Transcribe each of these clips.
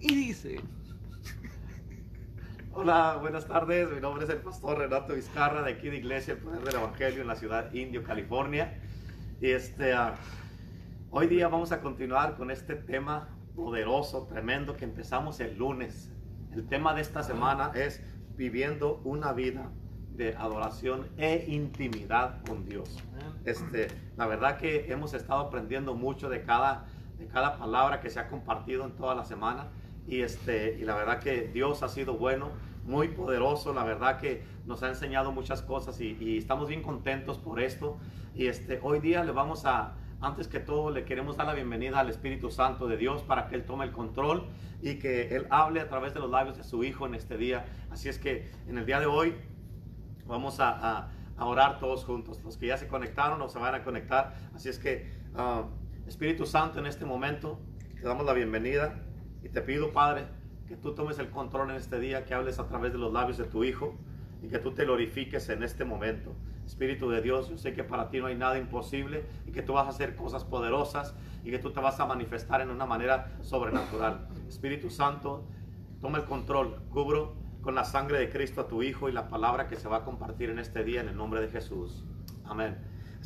y dice... Hola, buenas tardes. Mi nombre es el pastor Renato Vizcarra de aquí de Iglesia El Poder del Evangelio en la ciudad Indio, California. Y este, ah, hoy día vamos a continuar con este tema poderoso, tremendo que empezamos el lunes. El tema de esta semana es viviendo una vida de adoración e intimidad con Dios. Este, la verdad que hemos estado aprendiendo mucho de cada, de cada palabra que se ha compartido en toda la semana y, este, y la verdad que Dios ha sido bueno, muy poderoso, la verdad que nos ha enseñado muchas cosas y, estamos bien contentos por esto. Y este, hoy día le vamos a, antes que todo, le queremos dar la bienvenida al Espíritu Santo de Dios para que Él tome el control y que Él hable a través de los labios de su Hijo en este día. Así es que en el día de hoy vamos a, a, orar todos juntos. Los que ya se conectaron o se van a conectar. Así es que, ah, Espíritu Santo, en este momento, te damos la bienvenida. Y te pido, Padre, que tú tomes el control en este día, que hables a través de los labios de tu Hijo y que tú te glorifiques en este momento. Espíritu de Dios, yo sé que para ti no hay nada imposible y que tú vas a hacer cosas poderosas y que tú te vas a manifestar en una manera sobrenatural. Espíritu Santo, toma el control, cubro con la sangre de Cristo a tu Hijo y la palabra que se va a compartir en este día en el nombre de Jesús. Amén.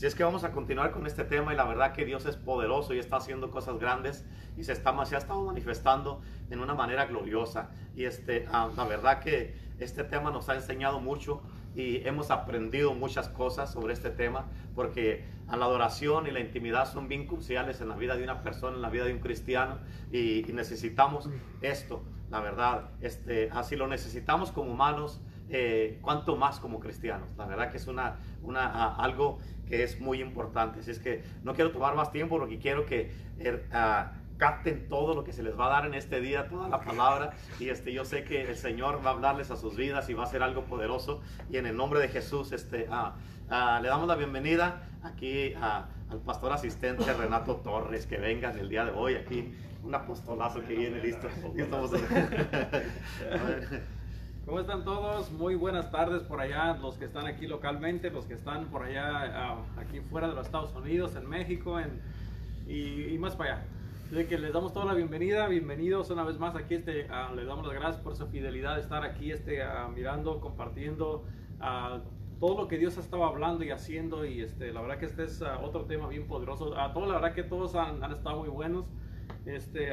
Así es que vamos a continuar con este tema y la verdad que Dios es poderoso y está haciendo cosas grandes y se, está, se ha estado manifestando en una manera gloriosa. Y este, ah, la verdad que este tema nos ha enseñado mucho y hemos aprendido muchas cosas sobre este tema porque la adoración y la intimidad son bien cruciales en la vida de una persona, en la vida de un cristiano y, necesitamos esto, la verdad. Este, así lo necesitamos como humanos. Eh, cuanto más como cristianos. La verdad que es una, una, algo que es muy importante. Así es que no quiero tomar más tiempo, lo que quiero que er, ah, capten todo lo que se les va a dar en este día, toda la palabra. Y este, yo sé que el Señor va a hablarles a sus vidas y va a hacer algo poderoso. Y en el nombre de Jesús, este, ah, ah, le damos la bienvenida aquí al pastor asistente Renato Torres, que venga el día de hoy aquí. Un apostolazo que viene listo. ¿Cómo están todos? Muy buenas tardes por allá, los que están aquí localmente, los que están por allá, ah, aquí fuera de los Estados Unidos, en México en, y, más para allá. De que les damos toda la bienvenida, bienvenidos una vez más aquí, este, uh, les damos las gracias por su fidelidad de estar aquí este, uh, mirando, compartiendo todo lo que Dios ha estado hablando y haciendo y este, la verdad que este es otro tema bien poderoso. A todos, la verdad que todos han, han estado muy buenos. Este,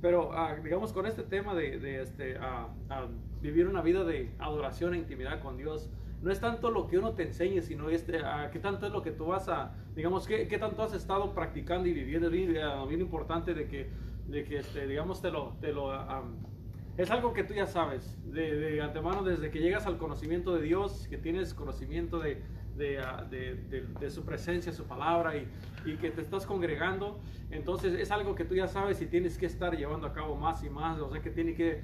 pero uh, digamos con este tema de, de este, uh, uh, vivir una vida de adoración e intimidad con Dios, no es tanto lo que uno te enseñe, sino este, qué tanto es lo que tú vas a, digamos, qué, qué tanto has estado practicando y viviendo. Bien, bien, importante de que, de que este, digamos, te lo, te lo es algo que tú ya sabes de, de, antemano desde que llegas al conocimiento de Dios, que tienes conocimiento de, de, de su presencia, su palabra y, y, que te estás congregando. Entonces es algo que tú ya sabes y tienes que estar llevando a cabo más y más. O sea que tiene que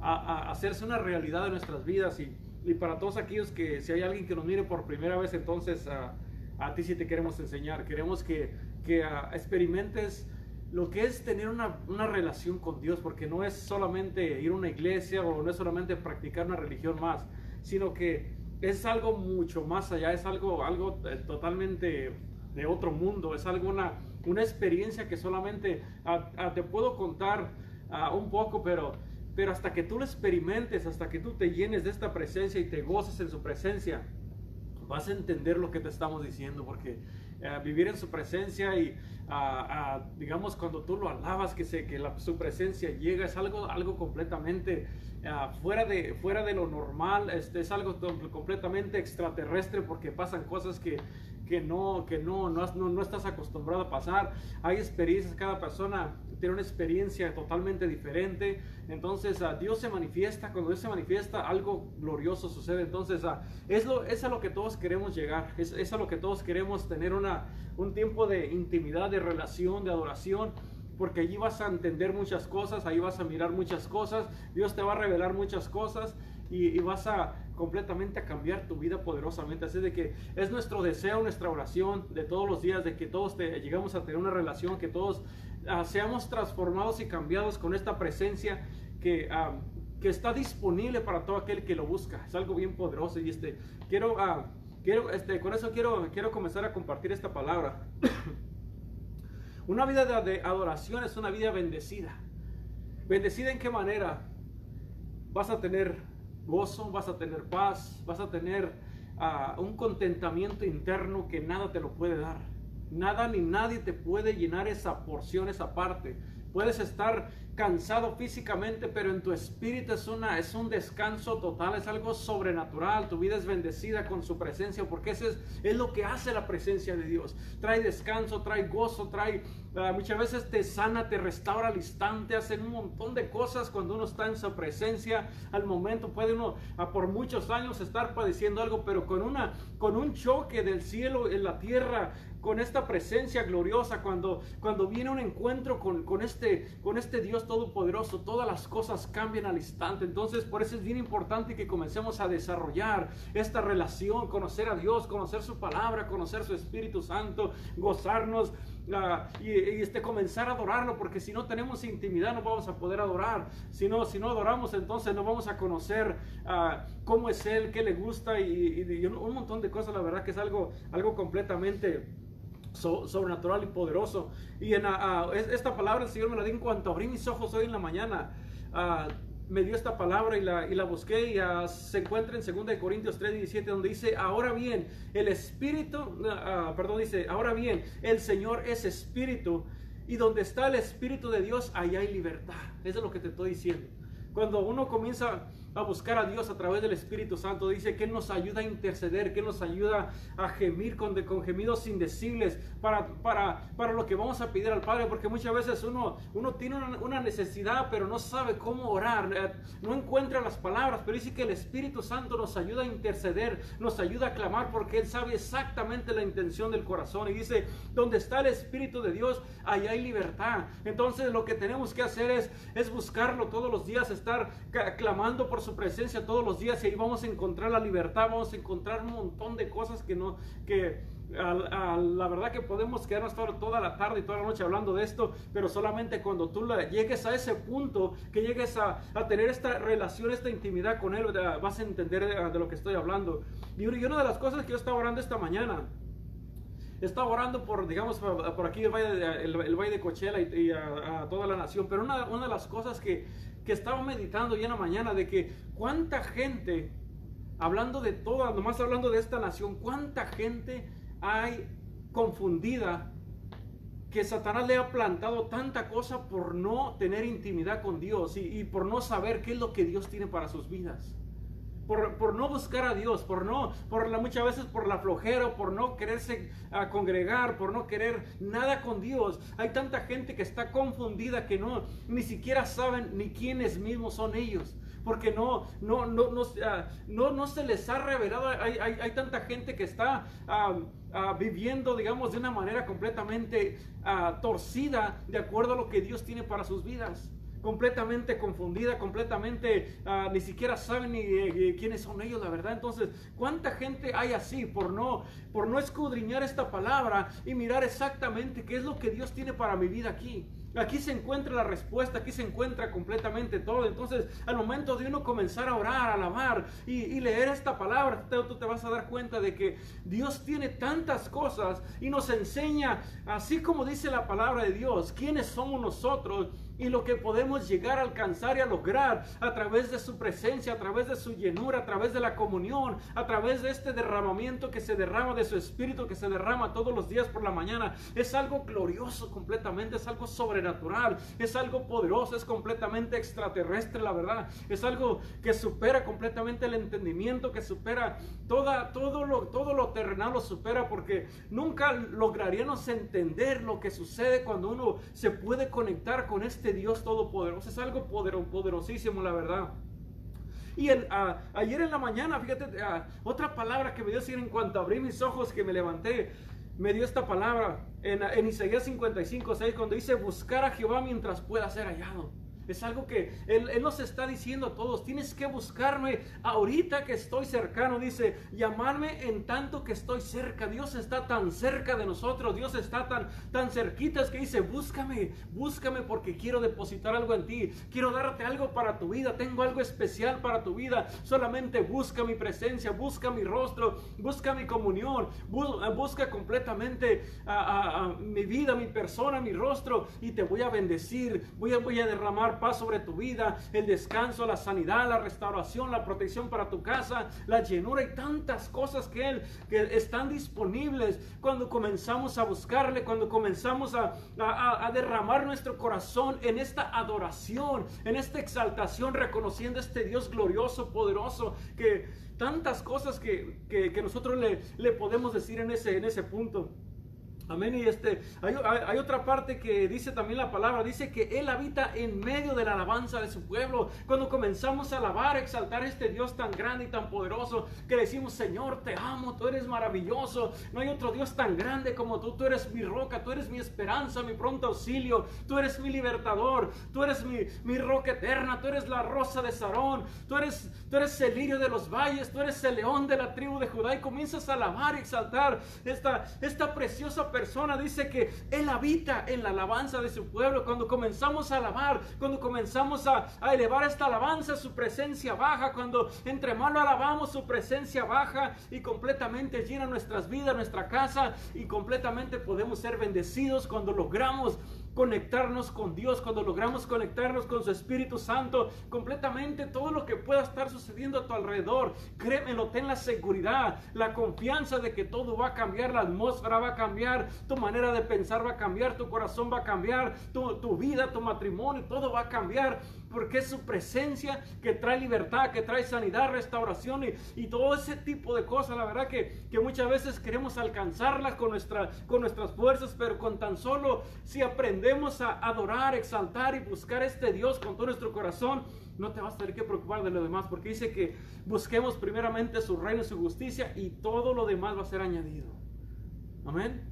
a, hacerse una realidad de nuestras vidas y, y, para todos aquellos que si hay alguien que nos mire por primera vez, entonces a ti sí te queremos enseñar. Queremos que, que experimentes lo que es tener una, una, relación con Dios, porque no es solamente ir a una iglesia o no es solamente practicar una religión más, sino que es algo mucho más allá, es algo, algo eh, totalmente de otro mundo, es algo una, una experiencia que solamente te puedo contar un poco, pero pero hasta que tú lo experimentes, hasta que tú te llenes de esta presencia y te goces en su presencia, vas a entender lo que te estamos diciendo, porque vivir en su presencia y digamos cuando tú lo alabas, que, se, que la, su presencia llega, es algo, algo completamente fuera, de, fuera de lo normal, este, es algo completamente extraterrestre porque pasan cosas que, que no, que no, no, no, estás acostumbrado a pasar. Hay experiencias, cada persona tiene una experiencia totalmente diferente. Entonces uh, Dios se manifiesta, cuando Dios se manifiesta algo glorioso sucede. Entonces uh, es, lo, es a lo que todos queremos llegar, es, es, a lo que todos queremos tener una, un tiempo de intimidad, de relación, de adoración. Porque allí vas a entender muchas cosas, ahí vas a mirar muchas cosas, Dios te va a revelar muchas cosas y vas a completamente a cambiar tu vida poderosamente. Así de que es nuestro deseo, nuestra oración de todos los días, de que todos llegamos a tener una relación, que todos Ah, seamos transformados y cambiados con esta presencia que, ah, que está disponible para todo aquel que lo busca. Es algo bien poderoso y este, quiero, uh, quiero este, con eso quiero, quiero comenzar a compartir esta palabra. una vida de, adoración es una vida bendecida. Bendecida en qué manera? Vas a tener gozo, vas a tener paz, vas a tener ah, un contentamiento interno que nada te lo puede dar. Nada ni nadie te puede llenar esa porción, esa parte. Puedes estar cansado físicamente, pero en tu espíritu es, una, es un descanso total, es algo sobrenatural. Tu vida es bendecida con su presencia, porque eso es, es lo que hace la presencia de Dios. Trae descanso, trae gozo, trae, ah, muchas veces te sana, te restaura al instante, hace un montón de cosas cuando uno está en su presencia. Al momento puede uno ah, por muchos años estar padeciendo algo, pero con, una, con un choque del cielo en la tierra, con esta presencia gloriosa, cuando, cuando viene un encuentro con, con, este, con este Dios Todopoderoso, todas las cosas cambian al instante. Entonces, por eso es bien importante que comencemos a desarrollar esta relación, conocer a Dios, conocer su palabra, conocer su Espíritu Santo, gozarnos. Uh, y, este comenzar a adorarlo porque si no tenemos intimidad no vamos a poder adorar si no si no adoramos entonces no vamos a conocer uh, cómo es él qué le gusta y, y, un montón de cosas la verdad que es algo algo completamente sobrenatural y poderoso. Y en uh, esta palabra el Señor me la dio en cuanto abrí mis ojos hoy en la mañana. Uh, me dio esta palabra y la, busqué y se encuentra en 2 Corintios 3, 17 donde dice, ahora bien, el Espíritu, perdón, dice, ahora bien, el Señor es Espíritu y donde está el Espíritu de Dios, allá hay libertad. Eso es lo que te estoy diciendo. Cuando uno comienza a buscar a Dios a través del Espíritu Santo. Dice que nos ayuda a interceder, que nos ayuda a gemir con, con gemidos indecibles para, para, para lo que vamos a pedir al Padre, porque muchas veces uno, uno tiene una, necesidad, pero no sabe cómo orar, eh, no encuentra las palabras, pero dice que el Espíritu Santo nos ayuda a interceder, nos ayuda a clamar, porque Él sabe exactamente la intención del corazón. Y dice, donde está el Espíritu de Dios, allá hay libertad. Entonces lo que tenemos que hacer es, es buscarlo todos los días, estar clamando por su presencia todos los días y ahí vamos a encontrar la libertad, vamos a encontrar un montón de cosas que no, que la verdad que podemos quedarnos toda la tarde y toda la noche hablando de esto, pero solamente cuando tú llegues a ese punto, que llegues a, a tener esta relación, esta intimidad con Él, vas a entender de, lo que estoy hablando. Y, una de las cosas que yo estaba orando esta mañana, estaba orando por, digamos, por aquí el Valle de, el, Coachella y, a, toda la nación, pero una, una de las cosas que, que estaba meditando ya en la mañana de que cuánta gente, hablando de toda, nomás hablando de esta nación, cuánta gente hay confundida que Satanás le ha plantado tanta cosa por no tener intimidad con Dios y, y por no saber qué es lo que Dios tiene para sus vidas por, no buscar a Dios, por no, por la, muchas veces por la flojera, por no quererse a congregar, por no querer nada con Dios. Hay tanta gente que está confundida que no, ni siquiera saben ni quiénes mismos son ellos. Porque no, no, no, no, ah, no, no se les ha revelado. Hay, hay, hay tanta gente que está ah, ah, viviendo, digamos, de una manera completamente torcida de acuerdo a lo que Dios tiene para sus vidas completamente confundida, completamente uh, ni siquiera saben ni eh, eh, quiénes son ellos, la verdad. Entonces, ¿cuánta gente hay así por no, por no escudriñar esta palabra y mirar exactamente qué es lo que Dios tiene para mi vida aquí? Aquí se encuentra la respuesta, aquí se encuentra completamente todo. Entonces, al momento de uno comenzar a orar, a alabar y, leer esta palabra, tú te vas a dar cuenta de que Dios tiene tantas cosas y nos enseña, así como dice la palabra de Dios, quiénes somos nosotros y lo que podemos llegar a alcanzar y a lograr a través de su presencia, a través de su llenura, a través de la comunión, a través de este derramamiento que se derrama de su espíritu, que se derrama todos los días por la mañana. Es algo glorioso completamente, es algo sobrenatural, es algo poderoso, es completamente extraterrestre, la verdad. Es algo que supera completamente el entendimiento, que supera toda, todo, lo, todo lo terrenal, lo supera porque nunca lograríamos entender lo que sucede cuando uno se puede conectar con este este Dios todopoderoso. Es algo poderosísimo, la verdad. Y el, ayer en la mañana, fíjate, otra palabra que me dio en cuanto abrí mis ojos, que me levanté, me dio esta palabra en, en Isaías 55, 6, cuando dice buscar a Jehová mientras pueda ser hallado. Es algo que él, nos está diciendo a todos. Tienes que buscarme ahorita que estoy cercano. Dice, llamarme en tanto que estoy cerca. Dios está tan cerca de nosotros. Dios está tan, tan cerquita. Es que dice, búscame, búscame porque quiero depositar algo en ti. Quiero darte algo para tu vida. Tengo algo especial para tu vida. Solamente busca mi presencia, busca mi rostro, busca mi comunión. Busca completamente a, mi vida, mi persona, mi rostro. Y te voy a bendecir. Voy a derramar paz sobre tu vida, el descanso, la sanidad, la restauración, la protección para tu casa, la llenura y tantas cosas que Él que están disponibles cuando comenzamos a buscarle, cuando comenzamos a, a, a derramar nuestro corazón en esta adoración, en esta exaltación, reconociendo este Dios glorioso, poderoso, que tantas cosas que, que, que nosotros le, le podemos decir en ese, en ese punto. Amén. Y este, hay, otra parte que dice también la palabra, dice que Él habita en medio de la alabanza de su pueblo. Cuando comenzamos a alabar, a exaltar a este Dios tan grande y tan poderoso, que decimos, Señor, te amo, tú eres maravilloso. No hay otro Dios tan grande como tú. Tú eres mi roca, tú eres mi esperanza, mi pronto auxilio. Tú eres mi libertador, tú eres mi, mi roca eterna, tú eres la rosa de Sarón, tú eres, tú eres el lirio de los valles, tú eres el león de la tribu de Judá. Y comienzas a alabar y exaltar esta, esta preciosa persona dice que Él habita en la alabanza de su pueblo. Cuando comenzamos a alabar, cuando comenzamos a, elevar esta alabanza, su presencia baja. Cuando entre más lo alabamos, su presencia baja y completamente llena nuestras vidas, nuestra casa y completamente podemos ser bendecidos cuando logramos conectarnos con Dios, cuando logramos conectarnos con su Espíritu Santo, completamente todo lo que pueda estar sucediendo a tu alrededor, créemelo, ten la seguridad, la confianza de que todo va a cambiar, la atmósfera va a cambiar, tu manera de pensar va a cambiar, tu corazón va a cambiar, tu, tu vida, tu matrimonio, todo va a cambiar, porque es su presencia que trae libertad, que trae sanidad, restauración y, y todo ese tipo de cosas. La verdad que, que muchas veces queremos alcanzarlas con, nuestra, con nuestras fuerzas, pero con tan solo si aprendemos a adorar, exaltar y buscar a este Dios con todo nuestro corazón, no te vas a tener que preocupar de lo demás, porque dice que busquemos primeramente su reino y su justicia y todo lo demás va a ser añadido. Amén.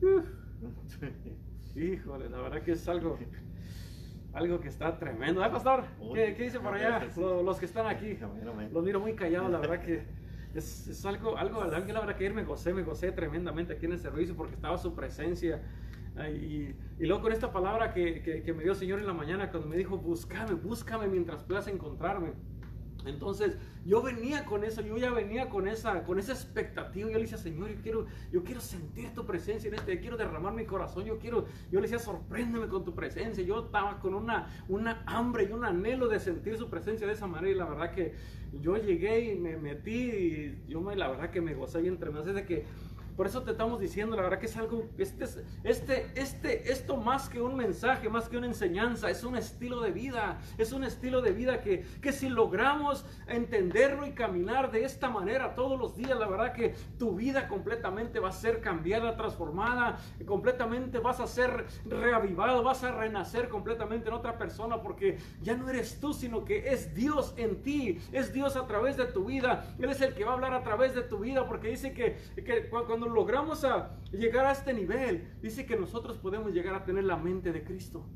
Uf. Híjole, la verdad que es algo algo que está tremendo. ¿Eh, pastor? ¿Qué, qué dice por allá? Los, que están aquí. Los miro muy callados, la verdad que es, es algo, algo, verdad que la verdad que me gocé, me gocé tremendamente aquí en el servicio porque estaba su presencia. Y, y, luego con esta palabra que, que, que, me dio el Señor en la mañana, cuando me dijo, búscame, búscame mientras puedas encontrarme. Entonces yo venía con eso, yo ya venía con esa, con esa expectativa. Yo le decía, Señor, yo quiero, yo quiero sentir tu presencia en este, yo quiero derramar mi corazón, yo quiero, yo le decía, sorpréndeme con tu presencia. Yo estaba con una, una hambre y un anhelo de sentir su presencia de esa manera. Y la verdad que yo llegué y me metí y yo me, la verdad que me gocé bien tremendo. Es de que por eso te estamos diciendo, la verdad que es algo, este, este, este, esto más que un mensaje, más que una enseñanza, es un estilo de vida, es un estilo de vida que, que si logramos entenderlo y caminar de esta manera todos los días, la verdad que tu vida completamente va a ser cambiada, transformada, completamente vas a ser reavivado, vas a renacer completamente en otra persona, porque ya no eres tú, sino que es Dios en ti, es Dios a través de tu vida, Él es el que va a hablar a través de tu vida, porque dice que, que cuando logramos a llegar a este nivel, dice que nosotros podemos llegar a tener la mente de Cristo,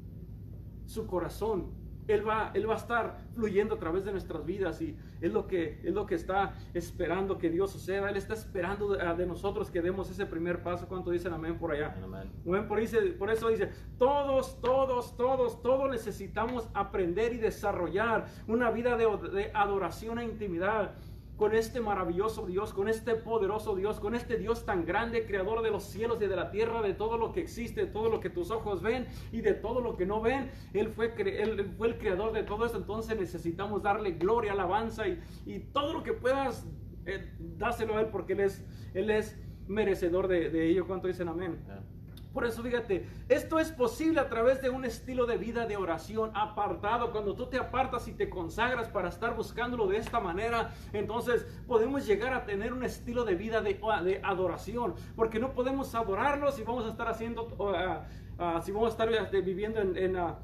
su corazón. Él va, él va a estar fluyendo a través de nuestras vidas y es lo que, es lo que está esperando que Dios suceda. Él está esperando de, de nosotros que demos ese primer paso. ¿Cuánto dicen amén por allá? Amén. Amén. Por, dice, por eso dice, todos, todos, todos, todos necesitamos aprender y desarrollar una vida de, de adoración e intimidad con este maravilloso Dios, con este poderoso Dios, con este Dios tan grande, creador de los cielos y de la tierra, de todo lo que existe, de todo lo que tus ojos ven y de todo lo que no ven. Él fue, él fue el creador de todo esto, entonces necesitamos darle gloria, alabanza y, todo lo que puedas, eh, dáselo a Él porque Él es, él es merecedor de, de ello. ¿Cuánto dicen amén? Yeah. Por eso fíjate, esto es posible a través de un estilo de vida de oración apartado. Cuando tú te apartas y te consagras para estar buscándolo de esta manera, entonces podemos llegar a tener un estilo de vida de, de adoración. Porque no podemos adorarlo si vamos a estar haciendo, uh, uh, si vamos a estar viviendo en, en uh,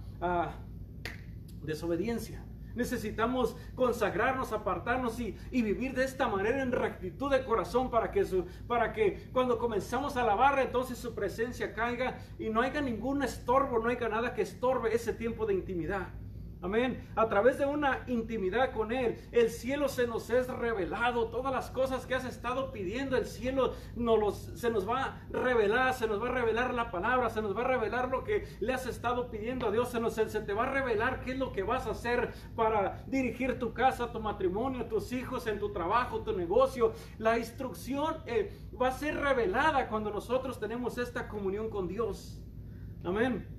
desobediencia. Necesitamos consagrarnos, apartarnos y, y, vivir de esta manera en rectitud de corazón para que, su, para que cuando comenzamos a alabar, entonces su presencia caiga y no haya ningún estorbo, no haya nada que estorbe ese tiempo de intimidad. Amén. A través de una intimidad con Él, el cielo se nos es revelado. Todas las cosas que has estado pidiendo, el cielo se nos va a revelar, se nos va a revelar la palabra, se nos va a revelar lo que le has estado pidiendo a Dios, se, nos, te va a revelar qué es lo que vas a hacer para dirigir tu casa, tu matrimonio, tus hijos, en tu trabajo, tu negocio. La instrucción eh, va a ser revelada cuando nosotros tenemos esta comunión con Dios. Amén.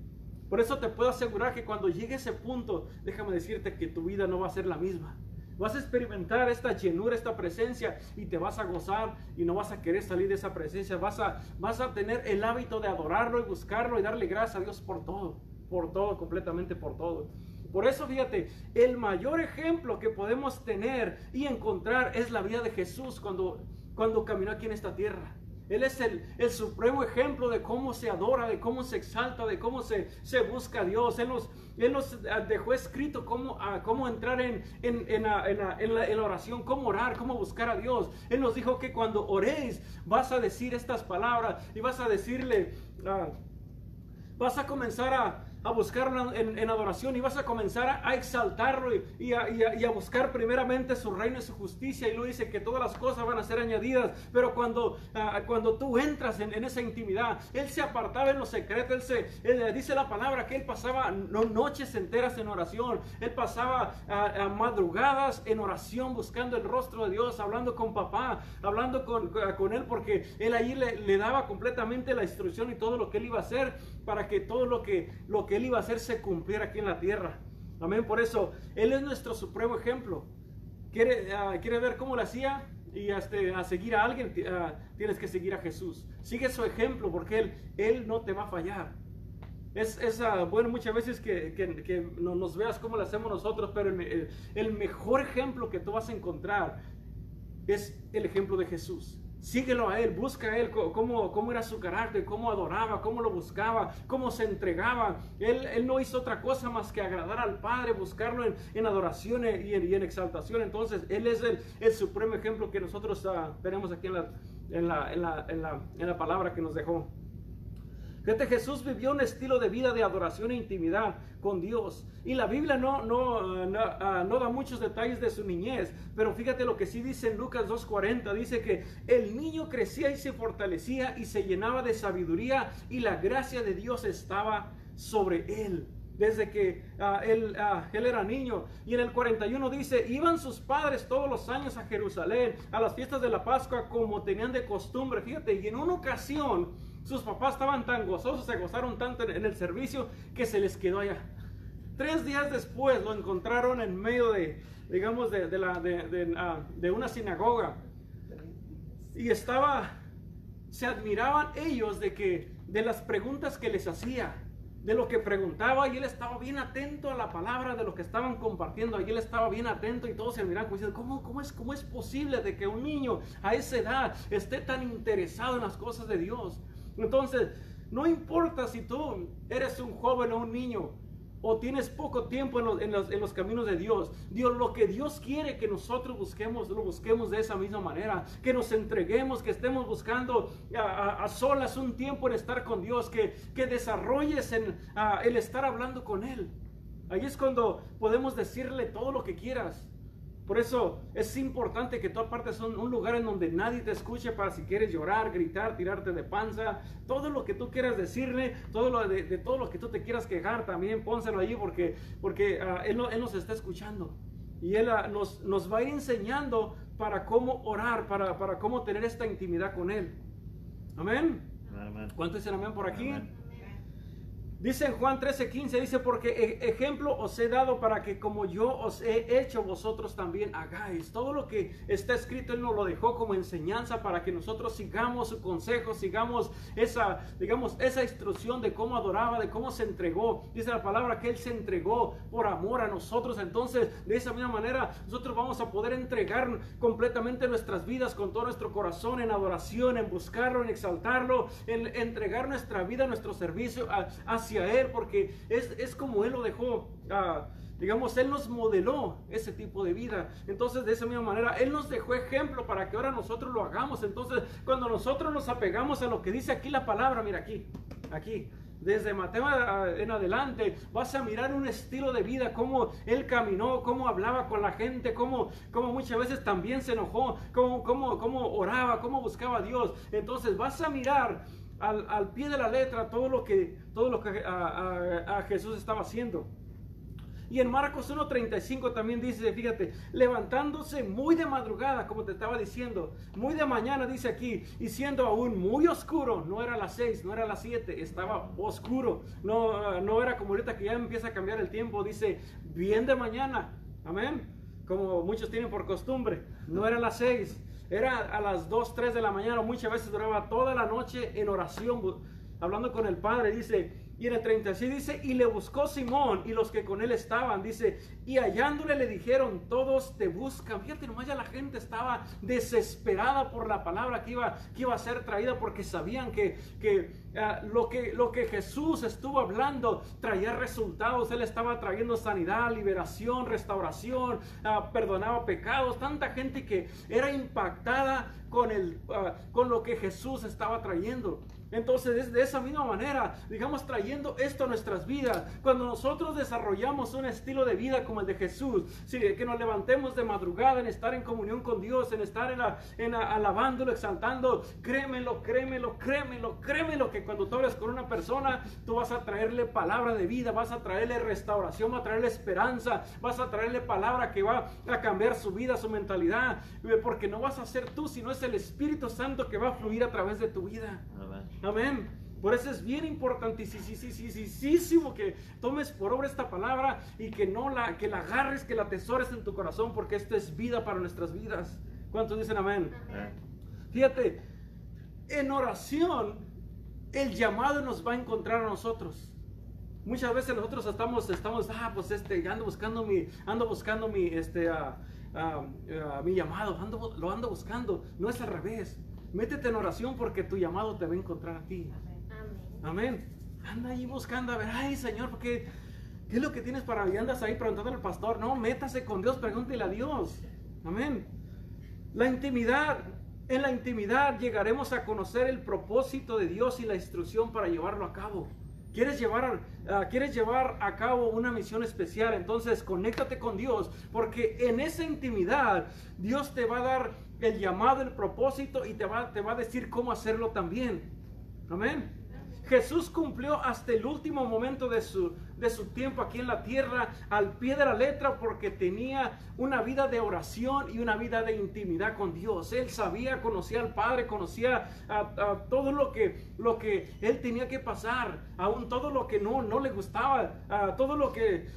Por eso te puedo asegurar que cuando llegue ese punto, déjame decirte que tu vida no va a ser la misma. Vas a experimentar esta llenura, esta presencia y te vas a gozar y no vas a querer salir de esa presencia. Vas a, vas a tener el hábito de adorarlo y buscarlo y darle gracias a Dios por todo, por todo, completamente por todo. Por eso, fíjate, el mayor ejemplo que podemos tener y encontrar es la vida de Jesús cuando, cuando caminó aquí en esta tierra. Él es el, supremo ejemplo de cómo se adora, de cómo se exalta, de cómo se, se busca a Dios. Él nos, él nos ah, dejó escrito cómo, ah, cómo entrar en, en, en, la, en, la, oración, cómo orar, cómo buscar a Dios. Él nos dijo que cuando oréis vas a decir estas palabras y vas a decirle, ah, vas a comenzar a, a buscarlo en, adoración y vas a comenzar a, exaltarlo y, a, buscar primeramente su reino y su justicia. Y luego dice que todas las cosas van a ser añadidas. Pero cuando, ah, cuando tú entras en, esa intimidad, Él se apartaba en lo secreto. Él, se, dice la palabra que Él pasaba noches enteras en oración. Él pasaba a madrugadas en oración buscando el rostro de Dios, hablando con papá, hablando con, con Él, porque Él allí le, le daba completamente la instrucción y todo lo que Él iba a hacer para que todo lo que, lo que él iba a hacer se cumpliera aquí en la tierra. Amén. Por eso, Él es nuestro supremo ejemplo. ¿Quiere, ah, quiere ver cómo lo hacía? Y este, a seguir a alguien ah, tienes que seguir a Jesús. Sigue su ejemplo porque Él, él no te va a fallar. Es, es ah, bueno muchas veces que, que, no, nos veas cómo lo hacemos nosotros, pero el, el mejor ejemplo que tú vas a encontrar es el ejemplo de Jesús. Síguelo a Él, busca a Él, cómo, cómo era su carácter, cómo adoraba, cómo lo buscaba, cómo se entregaba. Él, él no hizo otra cosa más que agradar al Padre, buscarlo en, en adoración y en, y en, exaltación. Entonces, Él es el, el supremo ejemplo que nosotros uh, tenemos aquí en, la, en, la, en, la, en la palabra que nos dejó. Fíjate, Jesús vivió un estilo de vida de adoración e intimidad con Dios. Y la Biblia no, no, no, ah, da muchos detalles de su niñez, pero fíjate lo que sí dice en Lucas 2.40. Dice que el niño crecía y se fortalecía y se llenaba de sabiduría y la gracia de Dios estaba sobre él desde que ah, él, era niño. Y en el 41 dice, iban sus padres todos los años a Jerusalén, a las fiestas de la Pascua como tenían de costumbre. Fíjate, y en una ocasión sus papás estaban tan gozosos, se gozaron tanto en el servicio que se les quedó allá. Tres días después lo encontraron en medio de, digamos, ah, de una sinagoga. Y estaba, se admiraban ellos de que, de las preguntas que les hacía, de lo que preguntaba, y él estaba bien atento a la palabra de lo que estaban compartiendo, y él estaba bien atento, y todos se miraban como diciendo, ¿cómo, cómo, es, ¿cómo es posible de que un niño a esa edad esté tan interesado en las cosas de Dios? Entonces, no importa si tú eres un joven o un niño o tienes poco tiempo en los, caminos de Dios. Dios, lo que Dios quiere que nosotros busquemos, lo busquemos de esa misma manera. Que nos entreguemos, que estemos buscando a, solas un tiempo en estar con Dios, que, que desarrolles el estar hablando con Él. Ahí es cuando podemos decirle todo lo que quieras. Por eso es importante que tú apartes un, un lugar en donde nadie te escuche para si quieres llorar, gritar, tirarte de panza, todo lo que tú quieras decirle, todo lo de, todo lo que tú te quieras quejar también, pónselo allí porque, porque ah, él, él, nos está escuchando. Y Él ah, nos, nos, va a ir enseñando para cómo orar, para, para cómo tener esta intimidad con Él. Amén. amén. ¿Cuántos dicen amén por aquí? Dice en Juan 13:15, dice, porque e-, ejemplo os he dado para que como yo os he hecho, vosotros también hagáis. Todo lo que está escrito, Él nos lo dejó como enseñanza para que nosotros sigamos su consejo, sigamos esa, digamos, esa instrucción de cómo adoraba, de cómo se entregó. Dice la palabra que Él se entregó por amor a nosotros. Entonces, de esa misma manera, nosotros vamos a poder entregar completamente nuestras vidas con todo nuestro corazón en adoración, en buscarlo, en exaltarlo, en entregar nuestra vida, nuestro servicio hacia él porque es, es como Él lo dejó. Ah, digamos, Él nos modeló ese tipo de vida. Entonces, de esa misma manera, Él nos dejó ejemplo para que ahora nosotros lo hagamos. Entonces, cuando nosotros nos apegamos a lo que dice aquí la palabra, mira aquí, aquí. Desde Mateo en adelante vas a mirar un estilo de vida, cómo él caminó, cómo hablaba con la gente, cómo, cómo muchas veces también se enojó, cómo, cómo, cómo oraba, cómo buscaba a Dios. Entonces vas a mirar al, pie de la letra todo lo que, todo lo que Jesús estaba haciendo. Y en Marcos 1.35 también dice, fíjate, levantándose muy de madrugada, como te estaba diciendo, muy de mañana dice aquí, y siendo aún muy oscuro, no era las 6, no era las 7, estaba oscuro, no, no era como ahorita que ya empieza a cambiar el tiempo, dice, bien de mañana, amén, como muchos tienen por costumbre, no era las 6, era a las 2, 3 de la mañana, muchas veces duraba toda la noche en oración, hablando con el Padre, dice, y en el 36 dice, y le buscó Simón y los que con él estaban, dice, y hallándole le dijeron, todos te buscan. Fíjate, nomás ya la gente estaba desesperada por la palabra que iba, que iba a ser traída porque sabían que, que, ah, lo que lo que Jesús estuvo hablando traía resultados. Él estaba trayendo sanidad, liberación, restauración, uh, perdonaba pecados. Tanta gente que era impactada con, el, uh, con lo que Jesús estaba trayendo. Entonces, de esa misma manera, digamos, trayendo esto a nuestras vidas, cuando nosotros desarrollamos un estilo de vida como el de Jesús, que nos levantemos de madrugada en estar en comunión con Dios, en estar en, la, alabándolo, exaltando, créemelo, créemelo, créemelo, créemelo, que cuando tú hablas con una persona, tú vas a traerle palabra de vida, vas a traerle restauración, vas a traerle esperanza, vas a traerle palabra que va a cambiar su vida, su mentalidad, porque no vas a ser tú, sino es el Espíritu Santo que va a fluir a través de tu vida. Amén. Por eso es bien importantísimo que tomes por obra esta palabra y que no la, que la agarres, que la atesores en tu corazón, porque esto es vida para nuestras vidas. ¿Cuántos dicen amén? Fíjate, en oración el llamado nos va a encontrar a nosotros. Muchas veces nosotros estamos, estamos, ah, pues este, ando buscando mi, ando buscando mi, este, uh, uh, mi llamado, ando, lo ando buscando. No es al revés. Métete en oración porque tu llamado te va a encontrar a ti. Amén. Anda ahí buscando a ver, ay Señor, ¿qué, ¿qué es lo que tienes para mí? Andas ahí preguntando al pastor. No, métase con Dios, pregúntele a Dios. Amén. La intimidad, en la intimidad llegaremos a conocer el propósito de Dios y la instrucción para llevarlo a cabo. ¿Quieres llevar, uh, ¿Quieres llevar a cabo una misión especial? Entonces conéctate con Dios, porque en esa intimidad Dios te va a dar el llamado, el propósito y te va, te va a decir cómo hacerlo también. Amén. Jesús cumplió hasta el último momento de su, de su tiempo aquí en la tierra al pie de la letra porque tenía una vida de oración y una vida de intimidad con Dios. Él sabía, conocía al Padre, conocía a, todo lo que, lo que él tenía que pasar, aún todo lo que no, no le gustaba, a todo lo que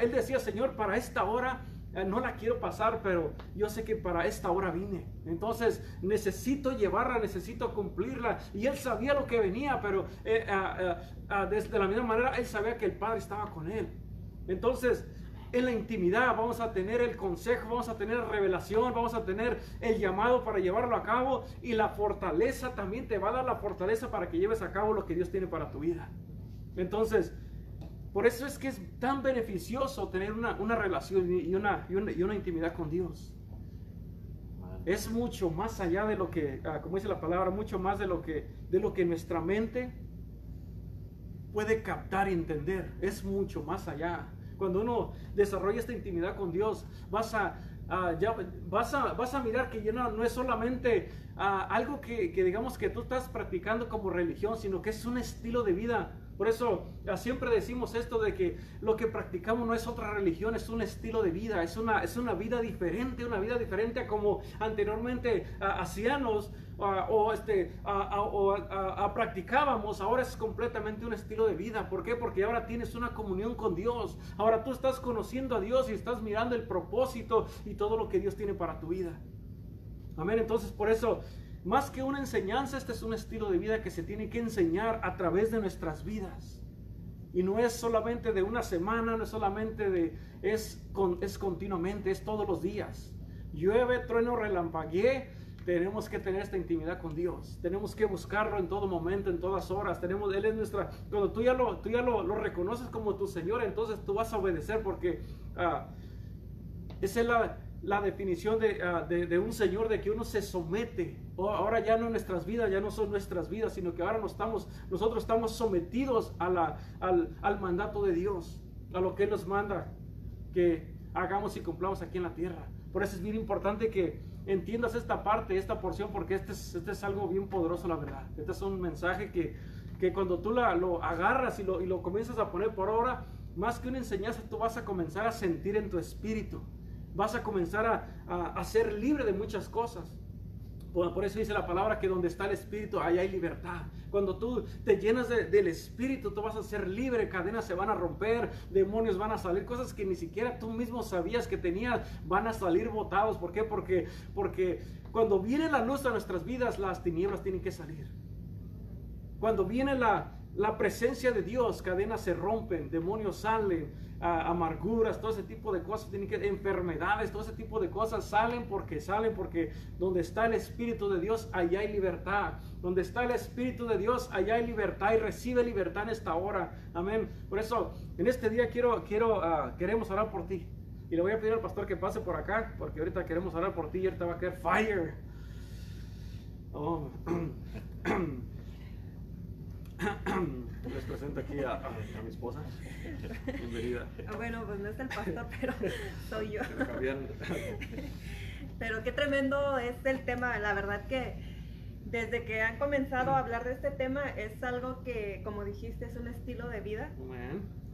él decía, Señor, para esta hora no la quiero pasar, pero yo sé que para esta hora vine. Entonces necesito llevarla, necesito cumplirla. Y él sabía lo que venía, pero eh, desde la misma manera él sabía que el Padre estaba con él. Entonces, en la intimidad vamos a tener el consejo, vamos a tener revelación, vamos a tener el llamado para llevarlo a cabo y la fortaleza también te va a dar la fortaleza para que lleves a cabo lo que Dios tiene para tu vida. Entonces, por eso es que es tan beneficioso tener una, relación y una, y una, intimidad con Dios. Es mucho más allá de lo que, ah, como dice la palabra, mucho más de lo que, de lo que nuestra mente puede captar y entender. Es mucho más allá. Cuando uno desarrolla esta intimidad con Dios, vas a, ya, vas a, vas a mirar que ya no, no es solamente ah, algo que, que digamos que tú estás practicando como religión, sino que es un estilo de vida por eso ah, siempre decimos esto de que lo que practicamos no es otra religión, es un estilo de vida, es una, es una vida diferente, una vida diferente a como anteriormente uh, hacíamos uh, o, este, practicábamos, ahora es completamente un estilo de vida. ¿Por qué? Porque ahora tienes una comunión con Dios, ahora tú estás conociendo a Dios y estás mirando el propósito y todo lo que Dios tiene para tu vida. Amén, entonces por eso más que una enseñanza, este es un estilo de vida que se tiene que enseñar a través de nuestras vidas. Y no es solamente de una semana, no es solamente de, es, con, es continuamente, es todos los días. Llueve, trueno, relampaguee, tenemos que tener esta intimidad con Dios. Tenemos que buscarlo en todo momento, en todas horas. Tenemos, Él es nuestra, cuando tú ya lo, tú ya lo, reconoces como tu Señor, entonces tú vas a obedecer porque uh, es la, la definición ah, de, de, un Señor, de que uno se somete. ahora ya no nuestras vidas, ya no son nuestras vidas, sino que ahora estamos, nosotros estamos sometidos al, al, mandato de Dios, a lo que Él nos manda que hagamos y cumplamos aquí en la tierra. Por eso es bien importante que entiendas esta parte, esta porción, porque este es, este es algo bien poderoso, la verdad. Este es un mensaje que, que cuando tú la, lo agarras y lo, y lo comienzas a poner por obra, más que una enseñanza, tú vas a comenzar a sentir en tu espíritu. Vas a comenzar a, a, a ser libre de muchas cosas. Por, eso dice la palabra que donde está el Espíritu, ahí hay libertad. Cuando tú te llenas del Espíritu, tú vas a ser libre, cadenas se van a romper, demonios van a salir, cosas que ni siquiera tú mismo sabías que tenías, van a salir botados. ¿Por qué? Porque, porque cuando viene la luz a nuestras vidas, las tinieblas tienen que salir. Cuando viene la, la presencia de Dios, cadenas se rompen, demonios salen, amarguras, todo ese tipo de cosas, tienen que, enfermedades, todo ese tipo de cosas salen porque salen, porque donde está el Espíritu de Dios, allá hay libertad. Donde está el Espíritu de Dios, allá hay libertad y recibe libertad en esta hora. Amén. Por eso, en este día quiero, quiero, ah, queremos orar por ti. Y le voy a pedir al pastor que pase por acá, porque ahorita queremos orar por ti y ahorita va a caer fire. Oh. Les presento aquí a, mi esposa. Bienvenida. Ah, bueno, pues no es el pastor, pero soy yo. Pero qué tremendo es el tema. La verdad que desde que han comenzado a hablar de este tema es algo que, como dijiste, es un estilo de vida.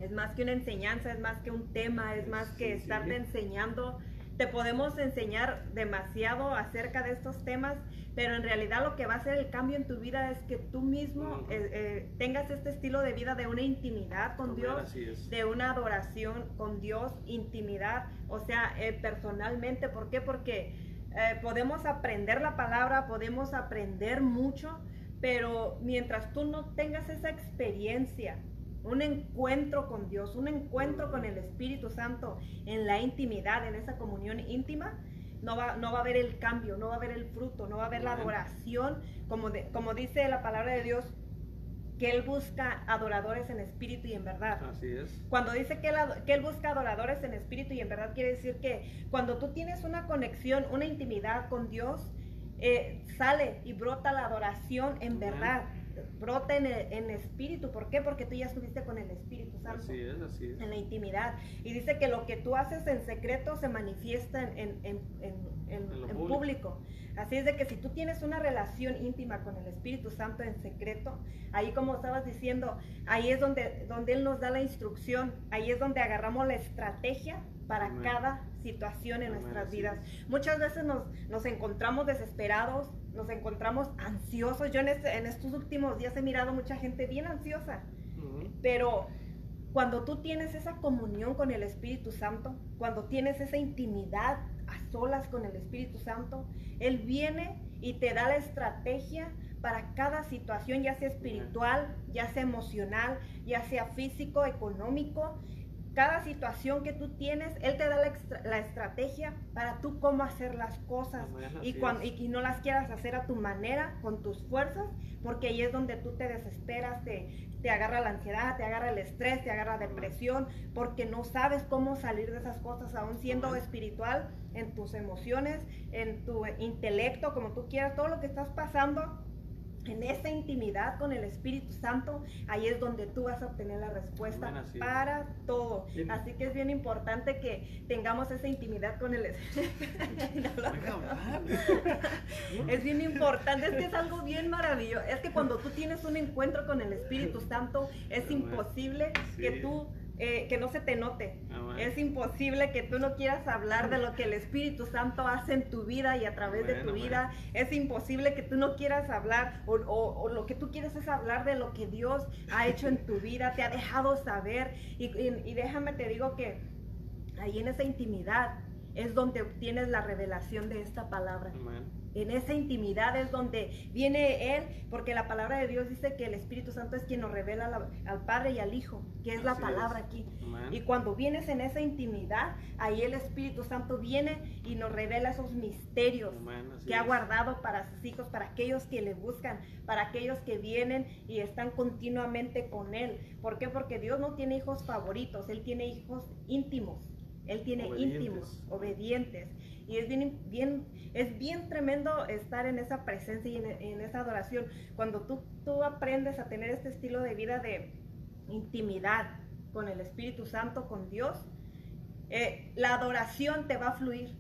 Es más que una enseñanza, es más que un tema, es más que estarte enseñando te podemos enseñar demasiado acerca de estos temas, pero en realidad lo que va a hacer el cambio en tu vida es que tú mismo eh, eh, tengas este estilo de vida de una intimidad con Dios, de una adoración con Dios, intimidad, o sea, eh, personalmente. ¿Por qué? Porque podemos aprender la palabra, podemos aprender mucho, pero mientras tú no tengas esa experiencia, un encuentro con Dios, un encuentro con el Espíritu Santo en la intimidad, en esa comunión íntima, no va, no va a haber el cambio, no va a haber el fruto, no va a haber la adoración, como, como dice la palabra de Dios, que Él busca adoradores en espíritu y en verdad. Así es. Cuando dice que él, que él busca adoradores en espíritu y en verdad, quiere decir que cuando tú tienes una conexión, una intimidad con Dios, eh, sale y brota la adoración en verdad brota en, en, espíritu. ¿Por qué? Porque tú ya estuviste con el Espíritu Santo. Así es, así es. En la intimidad. Y dice que lo que tú haces en secreto se manifiesta en, en, en público. Así es de que si tú tienes una relación íntima con el Espíritu Santo en secreto, ahí como estabas diciendo, ahí es donde, donde Él nos da la instrucción, ahí es donde agarramos la estrategia para cada situación en nuestras vidas. Muchas veces nos, nos encontramos desesperados, nos encontramos ansiosos. Yo en, este, en estos últimos días he mirado mucha gente bien ansiosa, pero cuando tú tienes esa comunión con el Espíritu Santo, cuando tienes esa intimidad a solas con el Espíritu Santo, Él viene y te da la estrategia para cada situación, ya sea espiritual, ya sea emocional, ya sea físico, económico cada situación que tú tienes, Él te da la, estrategia para tú cómo hacer las cosas y, cuando, y, no las quieras hacer a tu manera, con tus fuerzas, porque ahí es donde tú te desesperas, te, te agarra la ansiedad, te agarra el estrés, te agarra depresión, porque no sabes cómo salir de esas cosas, aún siendo espiritual, en tus emociones, en tu intelecto, como tú quieras, todo lo que estás pasando en esa intimidad con el Espíritu Santo, ahí es donde tú vas a obtener la respuesta para todo. Así que es bien importante que tengamos esa intimidad con el Espíritu. es bien importante, es que es algo bien maravilloso. Es que cuando tú tienes un encuentro con el Espíritu Santo, es imposible que tú eh, que no se te note. Ah, es imposible que tú no quieras hablar de lo que el Espíritu Santo hace en tu vida y a través de tu vida. Es imposible que tú no quieras hablar o, lo que tú quieres es hablar de lo que Dios ha hecho en tu vida, te ha dejado saber. Y, déjame te digo que ahí en esa intimidad es donde obtienes la revelación de esta palabra. En esa intimidad es donde viene Él, porque la palabra de Dios dice que el Espíritu Santo es quien nos revela al Padre y al Hijo, que es la palabra aquí. Y cuando vienes en esa intimidad, ahí el Espíritu Santo viene y nos revela esos misterios que ha guardado para sus hijos, para aquellos que le buscan, para aquellos que vienen y están continuamente con Él. ¿Por qué? Porque Dios no tiene hijos favoritos, Él tiene hijos íntimos. Él tiene íntimos, obedientes. Y es bien, bien, es bien tremendo estar en esa presencia y en, esa adoración. Cuando tú, tú aprendes a tener este estilo de vida de intimidad con el Espíritu Santo, con Dios, eh, la adoración te va a fluir.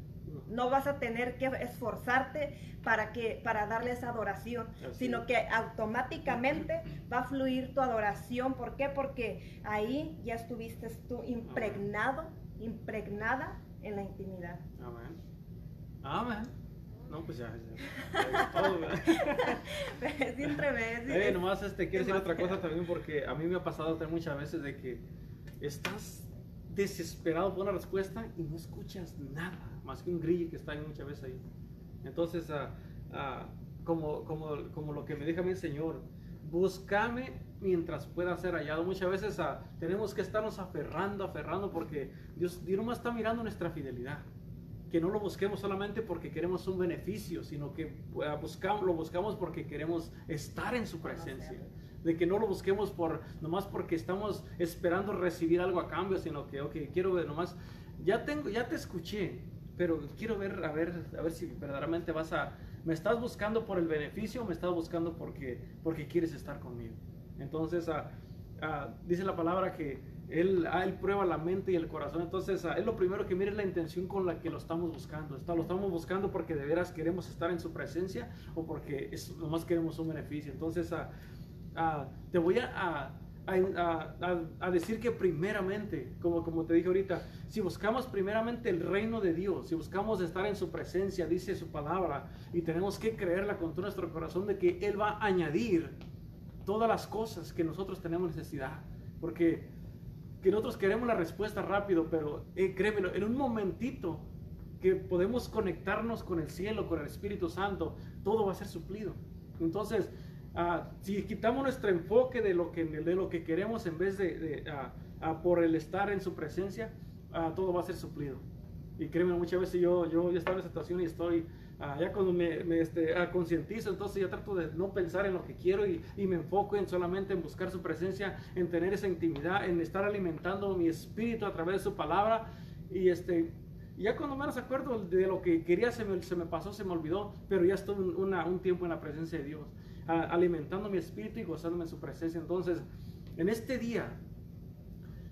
No vas a tener que esforzarte para, que, para darle esa adoración, sino que automáticamente va a fluir tu adoración. ¿Por qué? Porque ahí ya estuviste tú impregnado, impregnada en la intimidad. Amén. Amén. No, pues ya, ya, todo, Siempre me eh, nomás este, quiero decir otra cosa también porque a mí me ha pasado muchas veces de que estás desesperado por una respuesta y no escuchas nada más que un grillo que está ahí muchas veces ahí. Entonces, uh, uh, como, como, como lo que me deja mi Señor, búscame mientras pueda ser hallado. Muchas veces uh, tenemos que estarnos aferrando, aferrando, porque Dios, Dios no está mirando nuestra fidelidad. Que no lo busquemos solamente porque queremos un beneficio, sino que buscamos, lo buscamos porque queremos estar en su presencia de que no lo busquemos por nomás porque estamos esperando recibir algo a cambio, sino que, ok, quiero ver nomás, ya tengo, ya te escuché, pero quiero ver, a ver, a ver si verdaderamente vas a, me estás buscando por el beneficio o me estás buscando porque, porque quieres estar conmigo. Entonces, ah, ah, dice la palabra que él, ah, él, prueba la mente y el corazón. Entonces, es lo primero que mire la intención con la que lo estamos buscando. Está, lo estamos buscando porque de veras queremos estar en su presencia o porque es, nomás queremos un beneficio. Entonces, te voy a, a, decir que primeramente, como, como te dije ahorita, si buscamos primeramente el reino de Dios, si buscamos estar en su presencia, dice su palabra, y tenemos que creerla con todo nuestro corazón de que Él va a añadir todas las cosas que nosotros tenemos necesidad. Porque que nosotros queremos la respuesta rápido, pero eh, créemelo, en un momentito que podemos conectarnos con el cielo, con el Espíritu Santo, todo va a ser suplido. Entonces, Ah, si quitamos nuestro enfoque de lo que, de lo que queremos en vez de, ah, ah, por el estar en su presencia, todo va a ser suplido. Y créeme, muchas veces yo, yo ya estaba en esa situación y estoy, ya cuando me, me este, concientizo, entonces ya trato de no pensar en lo que quiero y, y, me enfoco en solamente en buscar su presencia, en tener esa intimidad, en estar alimentando mi espíritu a través de su palabra. Y este, ya cuando menos acuerdo de lo que quería se me, se me pasó, se me olvidó, pero ya estuve una, un tiempo en la presencia de Dios alimentando mi espíritu y gozándome en su presencia. Entonces, en este día,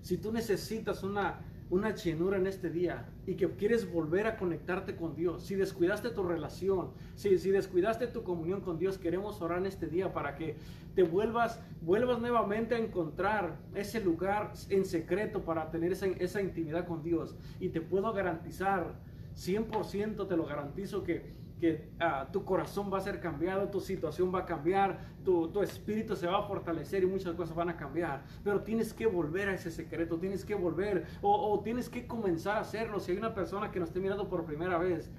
si tú necesitas una, una llenura en este día y que quieres volver a conectarte con Dios, si descuidaste tu relación, si, si descuidaste tu comunión con Dios, queremos orar en este día para que te vuelvas, vuelvas nuevamente a encontrar ese lugar en secreto para tener esa, esa intimidad con Dios. Y te puedo garantizar, 100% te lo garantizo que que ah, tu corazón va a ser cambiado, tu situación va a cambiar, tu, tu, espíritu se va a fortalecer y muchas cosas van a cambiar. Pero tienes que volver a ese secreto, tienes que volver o, o tienes que comenzar a hacerlo. Si hay una persona que nos esté mirando por primera vez,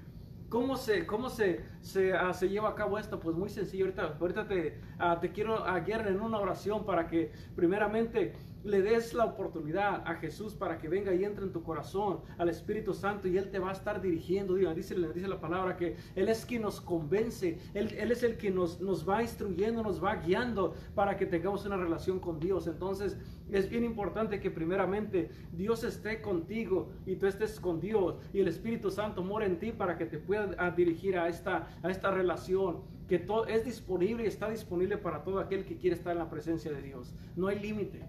¿Cómo se, cómo se, se, uh, se, lleva a cabo esto? Pues muy sencillo. Ahorita, ahorita te, uh, te quiero guiar en una oración para que primeramente le des la oportunidad a Jesús para que venga y entre en tu corazón, al Espíritu Santo, y Él te va a estar dirigiendo. Dice, dice la palabra que Él es quien nos convence, Él, Él es el que nos, nos va instruyendo, nos va guiando para que tengamos una relación con Dios. Entonces, es bien importante que primeramente Dios esté contigo y tú estés con Dios y el Espíritu Santo mora en ti para que te pueda dirigir a esta, a esta relación que todo es disponible y está disponible para todo aquel que quiere estar en la presencia de Dios. No hay límite.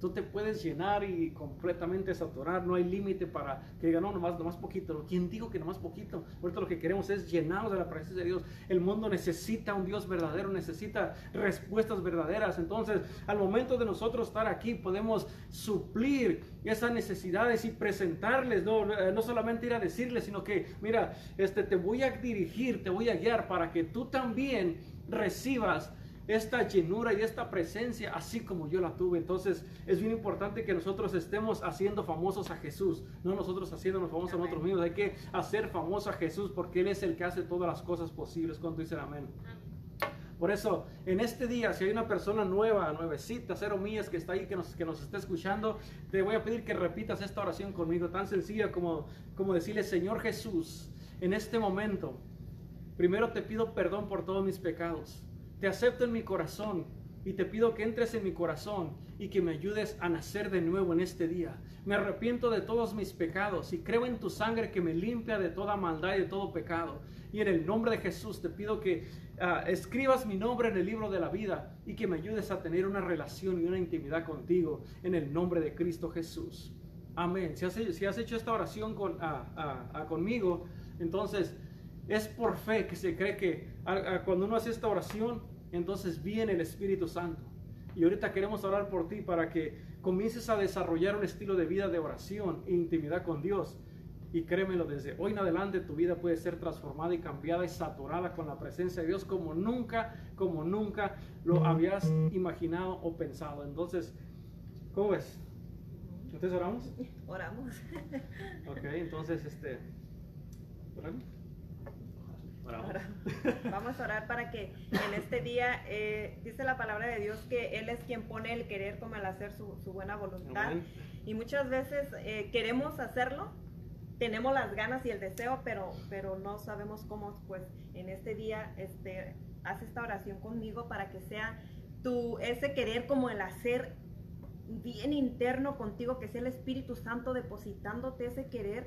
Tú te puedes llenar y completamente saturar, no hay límite para que digan, no, nomás, nomás poquito. ¿Quién dijo que nomás poquito? Ahorita lo que queremos es llenarnos de la presencia de Dios. El mundo necesita un Dios verdadero, necesita respuestas verdaderas. Entonces, al momento de nosotros estar aquí, podemos suplir esas necesidades y presentarles, no, eh, no solamente ir a decirles, sino que, mira, este, te voy a dirigir, te voy a guiar para que tú también recibas esta llenura y esta presencia así como yo la tuve. Entonces es bien importante que nosotros estemos haciendo famosos a Jesús, no nosotros haciéndonos famosos a nosotros mismos. Hay que hacer famoso a Jesús porque Él es el que hace todas las cosas posibles. Cuando dicen amén. Por eso, en este día, si hay una persona nueva, nuevecita, cero millas que está ahí, que nos, que nos está escuchando, te voy a pedir que repitas esta oración conmigo, tan sencilla como, como decirle, Señor Jesús, en este momento, primero te pido perdón por todos mis pecados. Te acepto en mi corazón y te pido que entres en mi corazón y que me ayudes a nacer de nuevo en este día. Me arrepiento de todos mis pecados y creo en tu sangre que me limpia de toda maldad y de todo pecado. Y en el nombre de Jesús te pido que ah, escribas mi nombre en el libro de la vida y que me ayudes a tener una relación y una intimidad contigo en el nombre de Cristo Jesús. Amén. Si has, hecho esta oración ah, ah, conmigo, Entonces, es por fe que se cree que cuando uno hace esta oración, entonces viene el Espíritu Santo. Y ahorita queremos orar por ti para que comiences a desarrollar un estilo de vida de oración e intimidad con Dios. Y créemelo, desde hoy en adelante tu vida puede ser transformada y cambiada y saturada con la presencia de Dios como nunca, como nunca lo habías imaginado o pensado. Entonces, ¿cómo ves? ¿Entonces oramos? Oramos. Ok, entonces, este... ¿oramos? Vamos a orar para que en este día, eh, dice la palabra de Dios que Él es quien pone el querer como el hacer su, buena voluntad. Y muchas veces eh, queremos hacerlo, tenemos las ganas y el deseo, pero, pero no sabemos cómo. Pues en este día, este, haz esta oración conmigo para que sea tu, ese querer como el hacer bien interno contigo, que sea el Espíritu Santo depositándote ese querer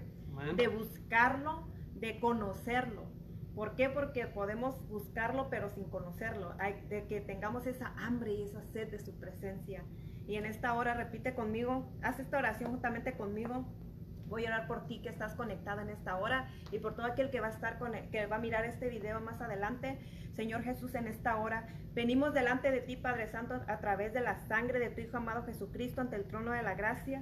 de buscarlo, de conocerlo ¿Por qué? Porque podemos buscarlo pero sin conocerlo. Hay, de que tengamos esa hambre y esa sed de su presencia. Y en esta hora repite conmigo, haz esta oración justamente conmigo. Voy a orar por ti que estás conectado en esta hora y por todo aquel que va a estar con, que va a mirar este video más adelante. Señor Jesús, en esta hora venimos delante de ti, Padre Santo, a través de la sangre de tu Hijo amado Jesucristo ante el trono de la gracia,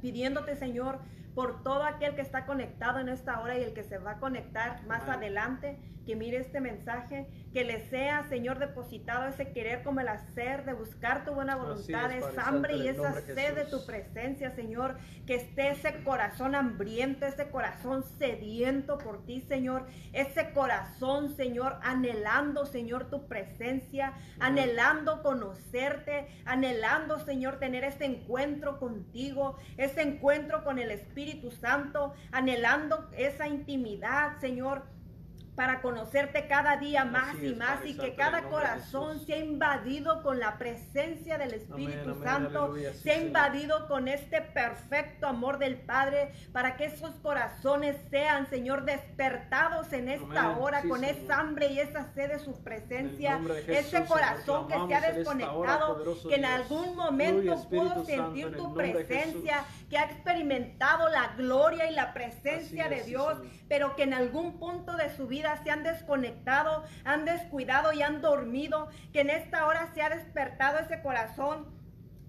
pidiéndote, Señor, por todo aquel que está conectado en esta hora y el que se va a conectar más adelante, que mire este mensaje, que le sea, Señor, depositado ese querer como el hacer, de buscar tu buena voluntad, esa hambre y esa sed de tu presencia, Señor, que esté ese corazón hambriento, ese corazón sediento por ti, Señor, ese corazón, Señor, anhelando, Señor, tu presencia, anhelando conocerte, anhelando, Señor, tener ese encuentro contigo, ese encuentro con el Espíritu Santo, anhelando esa intimidad, Señor para conocerte cada día más y más y que cada corazón sea invadido con la presencia del Espíritu Santo, sea invadido con este perfecto amor del Padre, para que esos corazones sean, Señor, despertados en esta hora con esa hambre y esa sed de su presencia, ese corazón que se ha desconectado, que en algún momento pudo sentir tu presencia, que ha experimentado la gloria y la presencia de Dios, pero que en algún punto de su vida se han desconectado, han descuidado y han dormido, que en esta hora se ha despertado ese corazón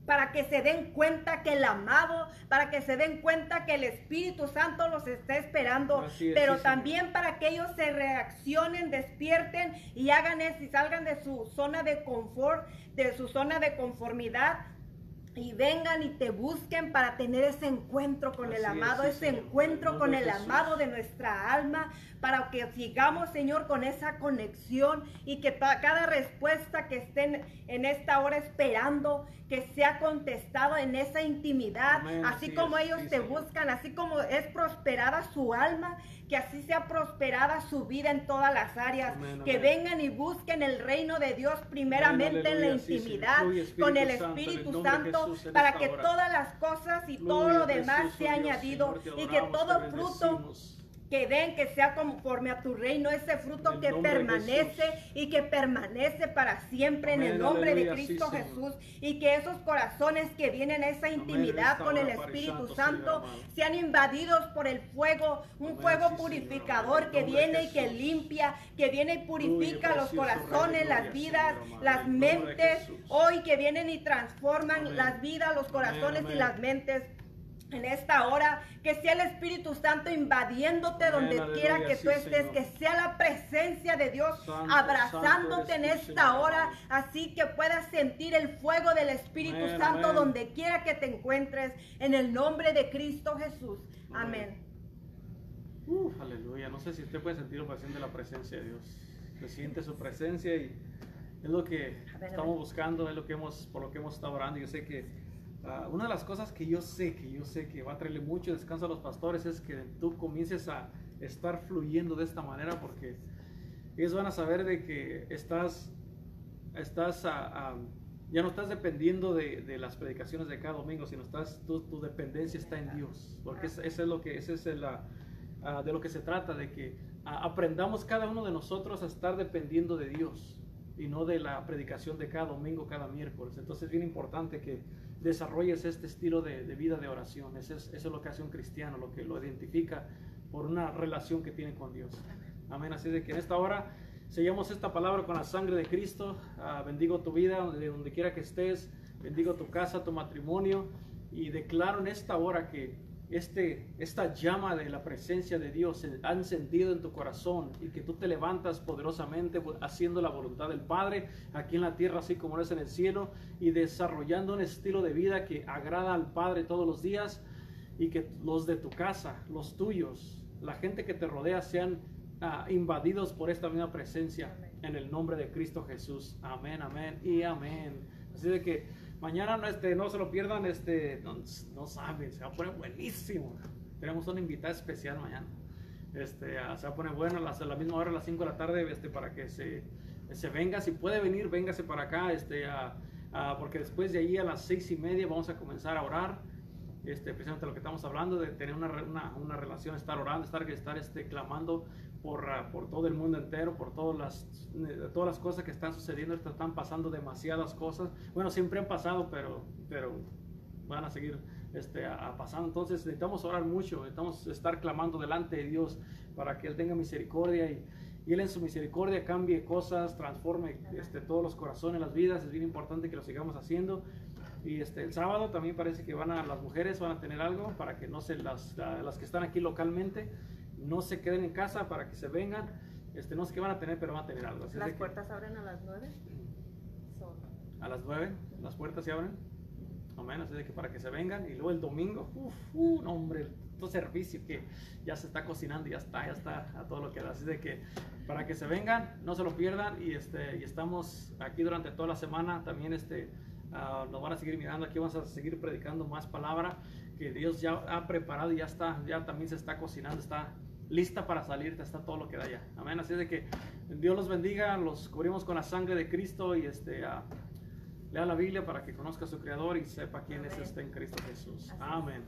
para que se den cuenta que el amado, para que se den cuenta que el Espíritu Santo los está esperando, pero también para que ellos se reaccionen, despierten y hagan eso y salgan de su zona de confort, de su zona de conformidad y vengan y te busquen para tener ese encuentro con el amado, ese encuentro con el amado de nuestra alma, para que sigamos, Señor, con esa conexión y que cada respuesta que estén en esta hora esperando, que sea contestado en esa intimidad, así como ellos te buscan, así como es prosperada su alma, que así sea prosperada su vida en todas las áreas, que vengan y busquen el reino de Dios primeramente en la intimidad con el Espíritu Santo, para que todas las cosas y todo lo demás sea añadido y que todo fruto que den, que sea conforme a tu reino, ese fruto que permanece y que permanece para siempre en el nombre de Cristo Jesús. Y que esos corazones que vienen a esa intimidad con el Espíritu Santo sean invadidos por el fuego, un fuego purificador que viene y que limpia, que viene y purifica los corazones, las vidas, las mentes, hoy que vienen y transforman las vidas, los corazones y las mentes en esta hora, que sea el Espíritu Santo invadiéndote donde quiera que tú estés, que sea la presencia de Dios abrazándote en esta hora, así que puedas sentir el fuego del Espíritu Santo donde quiera que te encuentres, en el nombre de Cristo Jesús. Amén. aleluya, no sé si usted puede sentir ocasión de la presencia de Dios. Se siente su presencia y es lo que estamos buscando, es lo que hemos, por lo que hemos estado orando. Yo sé que Ah, una de las cosas que yo sé, que yo sé que va a traerle mucho descanso a los pastores es que tú comiences a estar fluyendo de esta manera porque ellos van a saber de que estás, estás ya no estás dependiendo de, las predicaciones de cada domingo, sino estás, tu, tu dependencia está en Dios, porque eso es lo que, ese es el, ah, de lo que se trata, de que ah, aprendamos cada uno de nosotros a estar dependiendo de Dios y no de la predicación de cada domingo, cada miércoles. Entonces es bien importante que desarrolles este estilo de, vida de oración. Eso es, eso es, lo que hace un cristiano, lo que lo identifica por una relación que tienen con Dios. Amén. Así de que en esta hora sellamos esta palabra con la sangre de Cristo. Ah, bendigo tu vida, de donde quiera que estés. Bendigo tu casa, tu matrimonio. Y declaro en esta hora que este, esta llama de la presencia de Dios se ha encendido en tu corazón y que tú te levantas poderosamente haciendo la voluntad del Padre aquí en la tierra, así como es en el cielo, y desarrollando un estilo de vida que agrada al Padre todos los días y que los de tu casa, los tuyos, la gente que te rodea sean ah, invadidos por esta misma presencia en el nombre de Cristo Jesús. Amén, amén y amén. Así de que Mañana no, este, no se lo pierdan, este, no, saben, se va a poner buenísimo. Tenemos una invitada especial mañana. Este, ah, se va a poner bueno a, la misma hora, a las 5 de la tarde, este, para que se, se venga. Si puede venir, véngase para acá, este, porque después de allí a las 6 y media vamos a comenzar a orar. Este, precisamente lo que estamos hablando, de tener una, una, una relación, estar orando, estar, estar este, clamando por, ah, por todo el mundo entero, por todas las, eh, todas las cosas que están sucediendo, están pasando demasiadas cosas. Bueno, siempre han pasado, pero, pero van a seguir este, a, pasando. Entonces necesitamos orar mucho, necesitamos estar clamando delante de Dios para que Él tenga misericordia y, y Él en su misericordia cambie cosas, transforme este, todos los corazones, las vidas. Es bien importante que lo sigamos haciendo. Y este, el sábado también parece que van a, las mujeres van a tener algo para que no se las, las que están aquí localmente no se queden en casa para que se vengan. Este, no sé qué van a tener, pero van a tener algo. ¿Las puertas abren a las 9? A las 9, las puertas se abren. Amén, así de que para que se vengan. Y luego el domingo, uff, uh, no, hombre, todo servicio que ya se está cocinando, ya está, ya está a todo lo que da. Así de que para que se vengan, no se lo pierdan. Y, este, y estamos aquí durante toda la semana. También este, uh, nos van a seguir mirando. Aquí vamos a seguir predicando más palabra que Dios ya ha preparado y ya está, ya también se está cocinando, está lista para salir, está todo lo que da ya. Amén. Así de que Dios los bendiga, los cubrimos con la sangre de Cristo y este, lea la Biblia para que conozca a su Creador y sepa quién es este en Cristo Jesús. Amén.